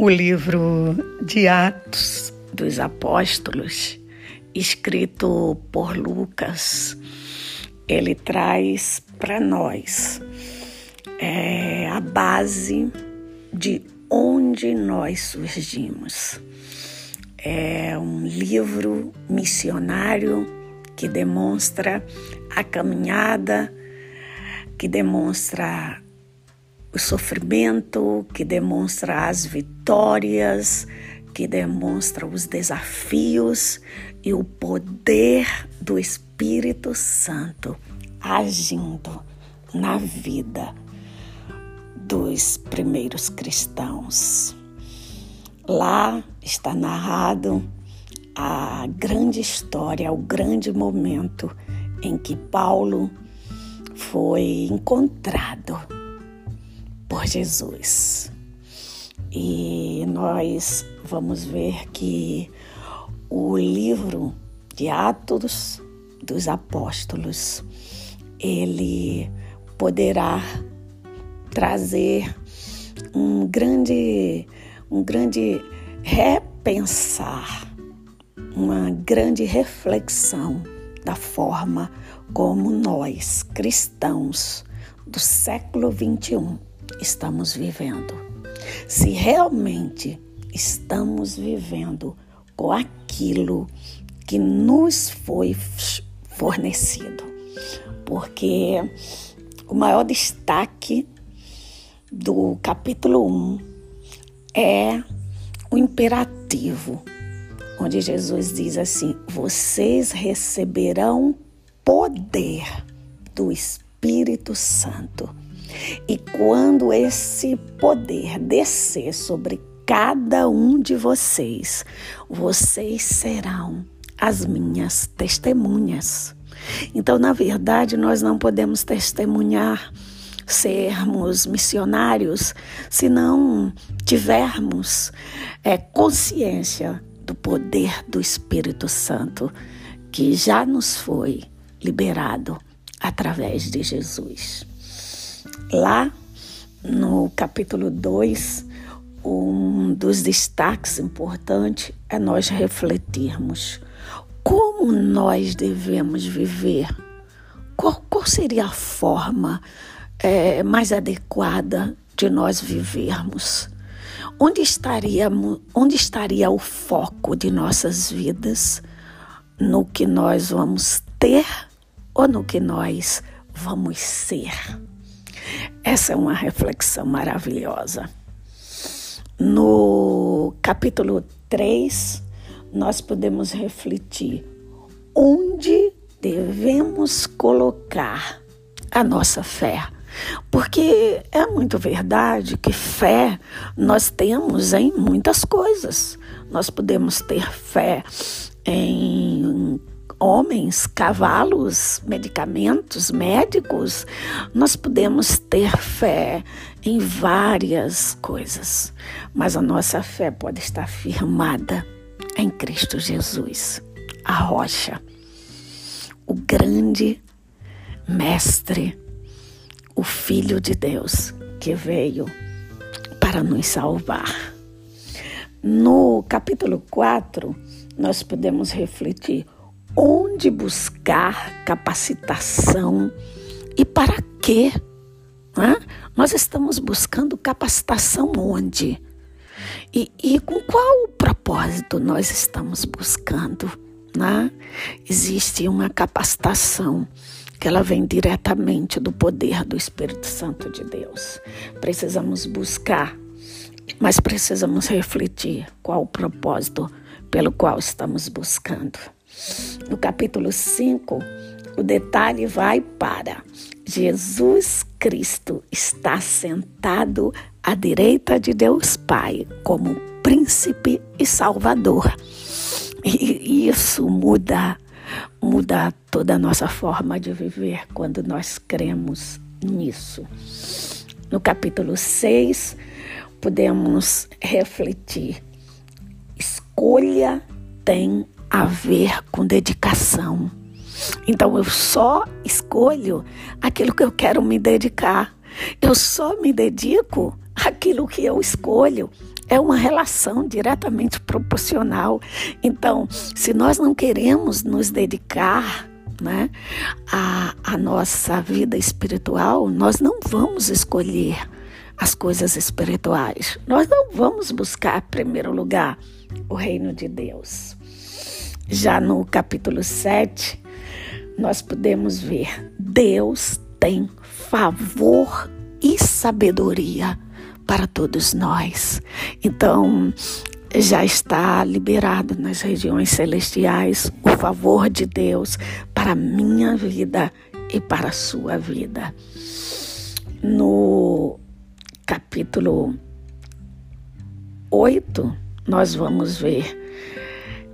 O livro de Atos dos Apóstolos, escrito por Lucas, ele traz para nós é, a base de onde nós surgimos. É um livro missionário que demonstra a caminhada, que demonstra o sofrimento, que demonstra as vitórias, que demonstra os desafios e o poder do Espírito Santo agindo na vida dos primeiros cristãos. Lá está narrado a grande história, o grande momento em que Paulo foi encontrado por Jesus. E nós vamos ver que o livro de Atos dos Apóstolos, ele poderá trazer um grande, um grande repensar, uma grande reflexão da forma como nós, cristãos do século 21, estamos vivendo. Se realmente estamos vivendo com aquilo que nos foi fornecido. Porque o maior destaque do capítulo 1 é o imperativo, onde Jesus diz assim: Vocês receberão poder do Espírito Santo e quando esse poder descer sobre cada um de vocês, vocês serão as minhas testemunhas. Então, na verdade, nós não podemos testemunhar, sermos missionários, se não tivermos é, consciência do poder do Espírito Santo que já nos foi liberado através de Jesus. Lá no capítulo 2, um dos destaques importantes é nós refletirmos como nós devemos viver. Qual, qual seria a forma é, mais adequada de nós vivermos? Onde estaria, onde estaria o foco de nossas vidas? No que nós vamos ter ou no que nós vamos ser? Essa é uma reflexão maravilhosa. No capítulo 3, nós podemos refletir onde devemos colocar a nossa fé. Porque é muito verdade que fé nós temos em muitas coisas. Nós podemos ter fé em homens, cavalos, medicamentos, médicos, nós podemos ter fé em várias coisas, mas a nossa fé pode estar firmada em Cristo Jesus, a rocha, o grande mestre, o Filho de Deus que veio para nos salvar. No capítulo 4, nós podemos refletir onde buscar capacitação e para quê? Nós estamos buscando capacitação onde? E, e com qual propósito nós estamos buscando? Né? Existe uma capacitação que ela vem diretamente do poder do Espírito Santo de Deus. Precisamos buscar, mas precisamos refletir qual o propósito pelo qual estamos buscando. No capítulo 5, o detalhe vai para Jesus Cristo está sentado à direita de Deus Pai como príncipe e salvador. E isso muda muda toda a nossa forma de viver quando nós cremos nisso. No capítulo 6, podemos refletir. Escolha tem a ver com dedicação. Então eu só escolho aquilo que eu quero me dedicar. Eu só me dedico àquilo que eu escolho. é uma relação diretamente proporcional. Então, se nós não queremos nos dedicar né, à, à nossa vida espiritual, nós não vamos escolher as coisas espirituais. Nós não vamos buscar, em primeiro lugar, o reino de Deus. Já no capítulo 7, nós podemos ver: Deus tem favor e sabedoria para todos nós. Então, já está liberado nas regiões celestiais o favor de Deus para a minha vida e para a sua vida. No capítulo 8, nós vamos ver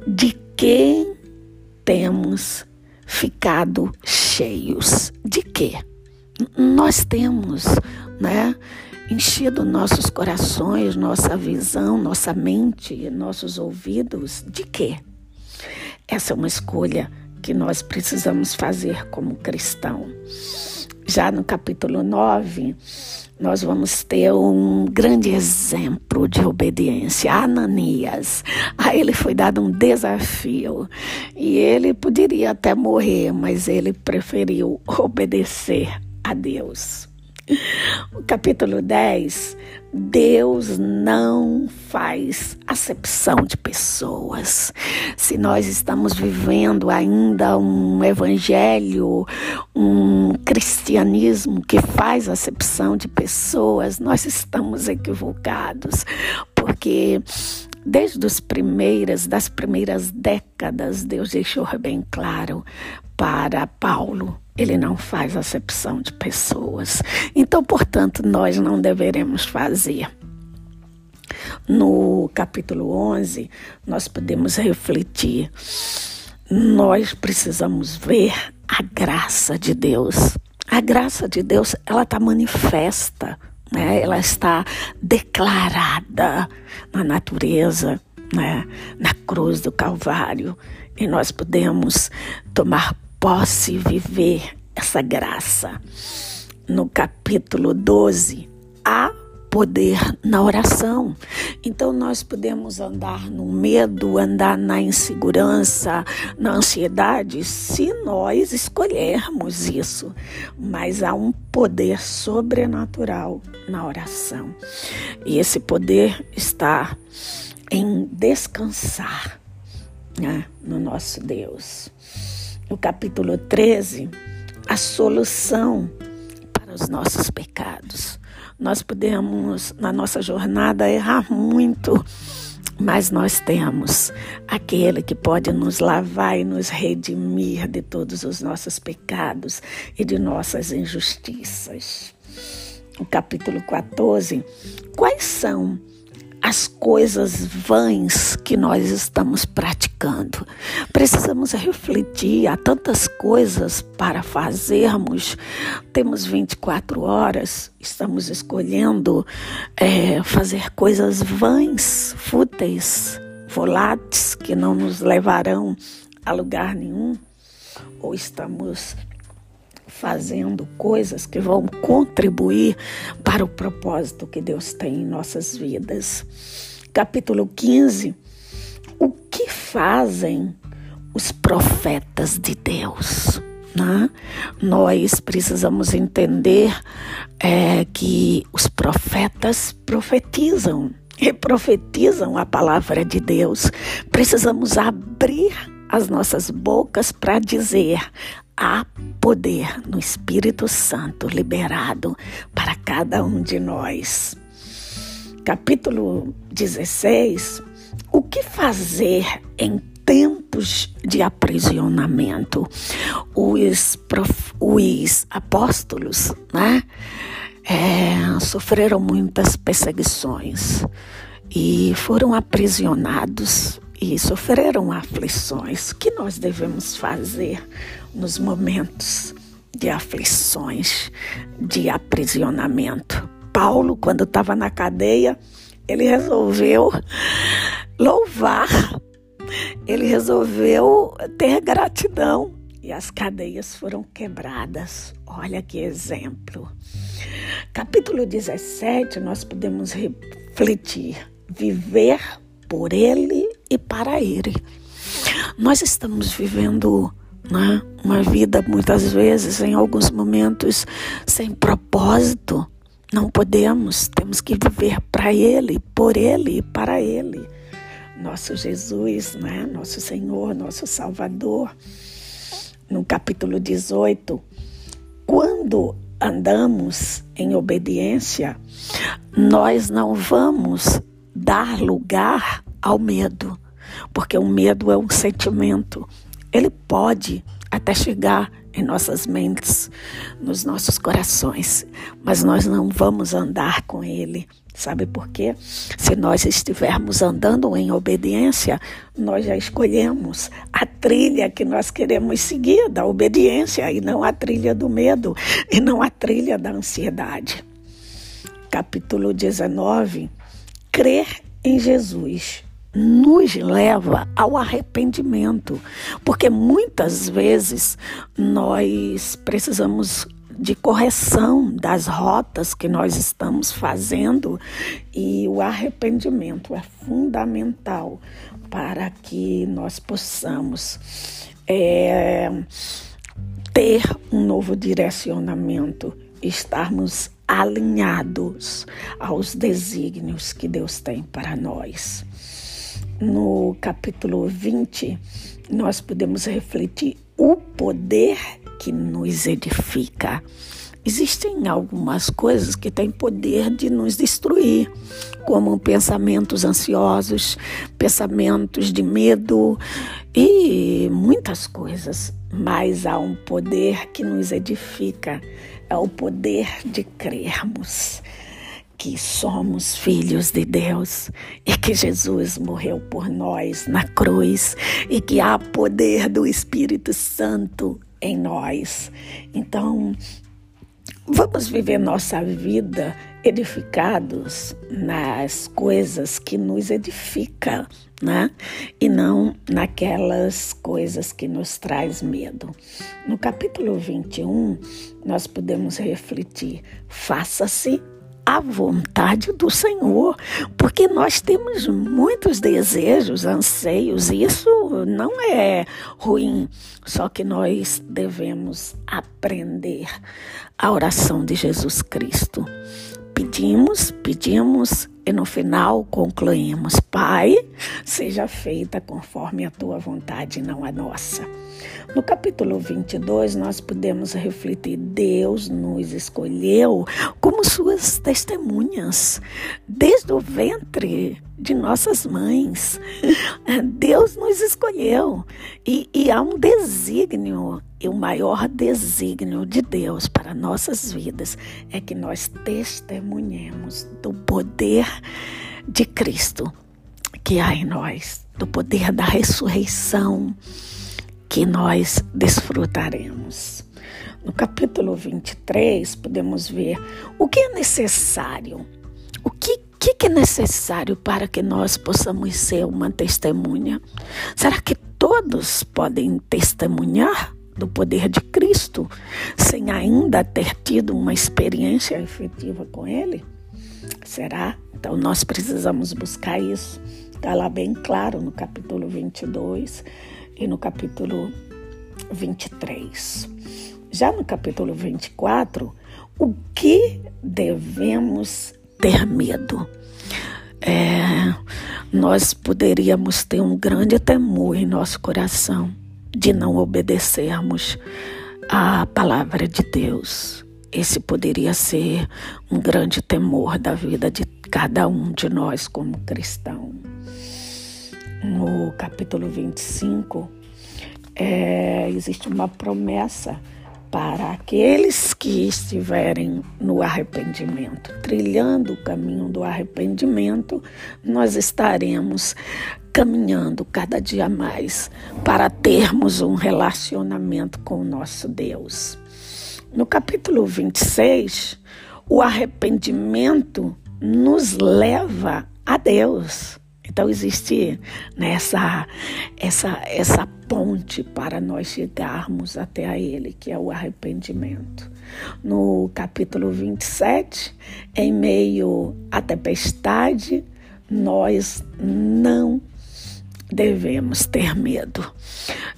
de quem temos ficado cheios. De quê? Nós temos, né? Enchido nossos corações, nossa visão, nossa mente, nossos ouvidos, de quê? Essa é uma escolha que nós precisamos fazer como cristão. Já no capítulo 9, nós vamos ter um grande exemplo de obediência. Ananias, a ele foi dado um desafio e ele poderia até morrer, mas ele preferiu obedecer a Deus. O capítulo 10, Deus não faz acepção de pessoas. Se nós estamos vivendo ainda um evangelho, um cristianismo que faz acepção de pessoas, nós estamos equivocados, porque desde as primeiras, das primeiras décadas, Deus deixou bem claro para Paulo ele não faz acepção de pessoas. Então, portanto, nós não deveremos fazer. No capítulo 11, nós podemos refletir. Nós precisamos ver a graça de Deus. A graça de Deus, ela está manifesta, né? ela está declarada na natureza, né? na cruz do Calvário. E nós podemos tomar posse viver essa graça. No capítulo 12, há poder na oração. Então nós podemos andar no medo, andar na insegurança, na ansiedade, se nós escolhermos isso. Mas há um poder sobrenatural na oração. E esse poder está em descansar né, no nosso Deus no capítulo 13, a solução para os nossos pecados. Nós podemos, na nossa jornada, errar muito, mas nós temos aquele que pode nos lavar e nos redimir de todos os nossos pecados e de nossas injustiças. O capítulo 14, quais são as coisas vãs que nós estamos praticando. Precisamos refletir, há tantas coisas para fazermos. Temos 24 horas, estamos escolhendo é, fazer coisas vãs, fúteis, voláteis, que não nos levarão a lugar nenhum. Ou estamos fazendo coisas que vão contribuir para o propósito que Deus tem em nossas vidas. Capítulo 15. O que fazem os profetas de Deus? Né? Nós precisamos entender é, que os profetas profetizam e profetizam a palavra de Deus. Precisamos abrir as nossas bocas para dizer: há poder no Espírito Santo liberado para cada um de nós. Capítulo 16: O que fazer em tempos de aprisionamento? Os, prof, os apóstolos, né? É, sofreram muitas perseguições e foram aprisionados e sofreram aflições. O que nós devemos fazer nos momentos de aflições, de aprisionamento? Paulo, quando estava na cadeia, ele resolveu louvar, ele resolveu ter gratidão e as cadeias foram quebradas. Olha que exemplo. Capítulo 17, nós podemos refletir viver por Ele e para Ele. Nós estamos vivendo né, uma vida, muitas vezes, em alguns momentos, sem propósito. Não podemos, temos que viver para Ele, por Ele e para Ele. Nosso Jesus, né, nosso Senhor, nosso Salvador. No capítulo 18, quando andamos em obediência, nós não vamos dar lugar ao medo, porque o medo é um sentimento. Ele pode até chegar em nossas mentes, nos nossos corações, mas nós não vamos andar com ele. Sabe por quê? Se nós estivermos andando em obediência, nós já escolhemos a trilha que nós queremos seguir da obediência e não a trilha do medo e não a trilha da ansiedade. Capítulo 19. Crer em Jesus nos leva ao arrependimento, porque muitas vezes nós precisamos de correção das rotas que nós estamos fazendo e o arrependimento é fundamental para que nós possamos é, ter um novo direcionamento, estarmos alinhados aos desígnios que Deus tem para nós. No capítulo 20, nós podemos refletir o poder que nos edifica. Existem algumas coisas que têm poder de nos destruir, como pensamentos ansiosos, pensamentos de medo e muitas coisas. Mas há um poder que nos edifica, é o poder de crermos que somos filhos de Deus e que Jesus morreu por nós na cruz e que há poder do Espírito Santo em nós. Então, vamos viver nossa vida edificados nas coisas que nos edificam, né? E não naquelas coisas que nos traz medo. No capítulo 21, nós podemos refletir: faça-se a vontade do Senhor, porque nós temos muitos desejos, anseios, e isso não é ruim, só que nós devemos aprender a oração de Jesus Cristo. Pedimos, pedimos e no final concluímos: Pai, seja feita conforme a tua vontade, não a nossa. No capítulo 22, nós podemos refletir: Deus nos escolheu como suas testemunhas, desde o ventre de nossas mães. Deus nos escolheu e, e há um desígnio, e o maior desígnio de Deus para nossas vidas é que nós testemunhemos do poder de Cristo que há em nós, do poder da ressurreição que nós desfrutaremos. No capítulo 23, podemos ver o que é necessário, o que, que, é necessário para que nós possamos ser uma testemunha. Será que todos podem testemunhar do poder de Cristo sem ainda ter tido uma experiência efetiva com Ele? Será? Então nós precisamos buscar isso. Está lá bem claro no capítulo 22 e no capítulo 23. Já no capítulo 24, o que devemos ter medo? É, nós poderíamos ter um grande temor em nosso coração de não obedecermos à palavra de Deus. Esse poderia ser um grande temor da vida de cada um de nós como cristão no capítulo 25, é, existe uma promessa para aqueles que estiverem no arrependimento, trilhando o caminho do arrependimento, nós estaremos caminhando cada dia mais para termos um relacionamento com o nosso Deus. No capítulo 26, o arrependimento nos leva a Deus. Então existe nessa essa essa ponte para nós chegarmos até a ele, que é o arrependimento. No capítulo 27, em meio à tempestade, nós não devemos ter medo.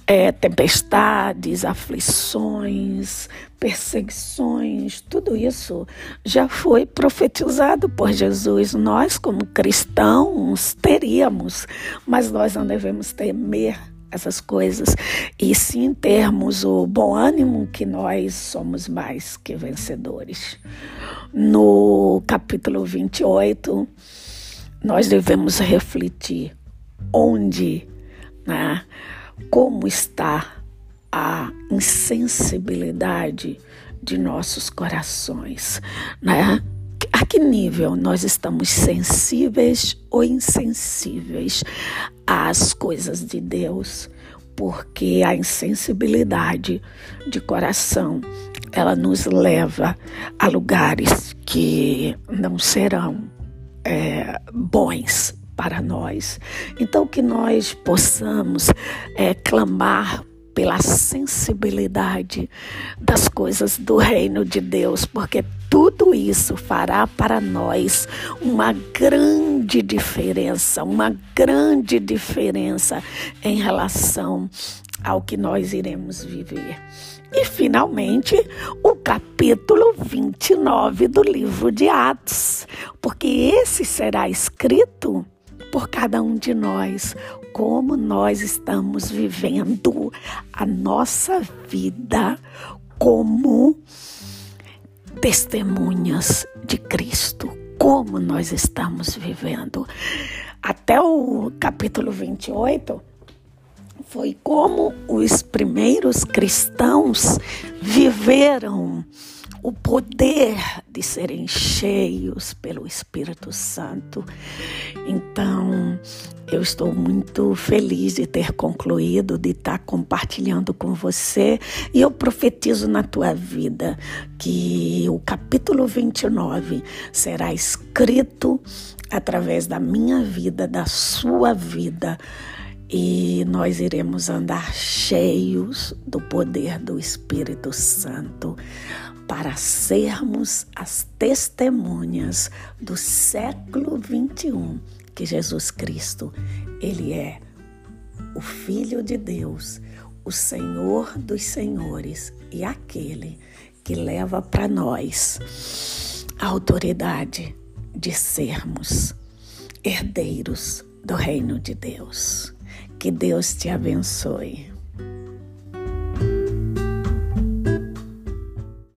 É, tempestades, aflições, perseguições, tudo isso já foi profetizado por Jesus. Nós, como cristãos, teríamos, mas nós não devemos temer essas coisas e sim termos o bom ânimo que nós somos mais que vencedores. No capítulo 28, nós devemos refletir onde, né, como está a insensibilidade de nossos corações, né? A que nível nós estamos sensíveis ou insensíveis às coisas de Deus? Porque a insensibilidade de coração, ela nos leva a lugares que não serão é, bons para nós. Então, que nós possamos é, clamar pela sensibilidade das coisas do reino de Deus, porque tudo isso fará para nós uma grande diferença, uma grande diferença em relação ao que nós iremos viver. E, finalmente, o capítulo 29 do livro de Atos, porque esse será escrito por cada um de nós, como nós estamos vivendo a nossa vida como testemunhas de Cristo, como nós estamos vivendo. Até o capítulo 28 foi como os primeiros cristãos viveram o poder de serem cheios pelo Espírito Santo. Então, eu estou muito feliz de ter concluído, de estar compartilhando com você, e eu profetizo na tua vida que o capítulo 29 será escrito através da minha vida, da sua vida. E nós iremos andar cheios do poder do Espírito Santo para sermos as testemunhas do século 21 que Jesus Cristo, ele é o filho de Deus, o Senhor dos senhores e aquele que leva para nós a autoridade de sermos herdeiros do reino de Deus. Que Deus te abençoe.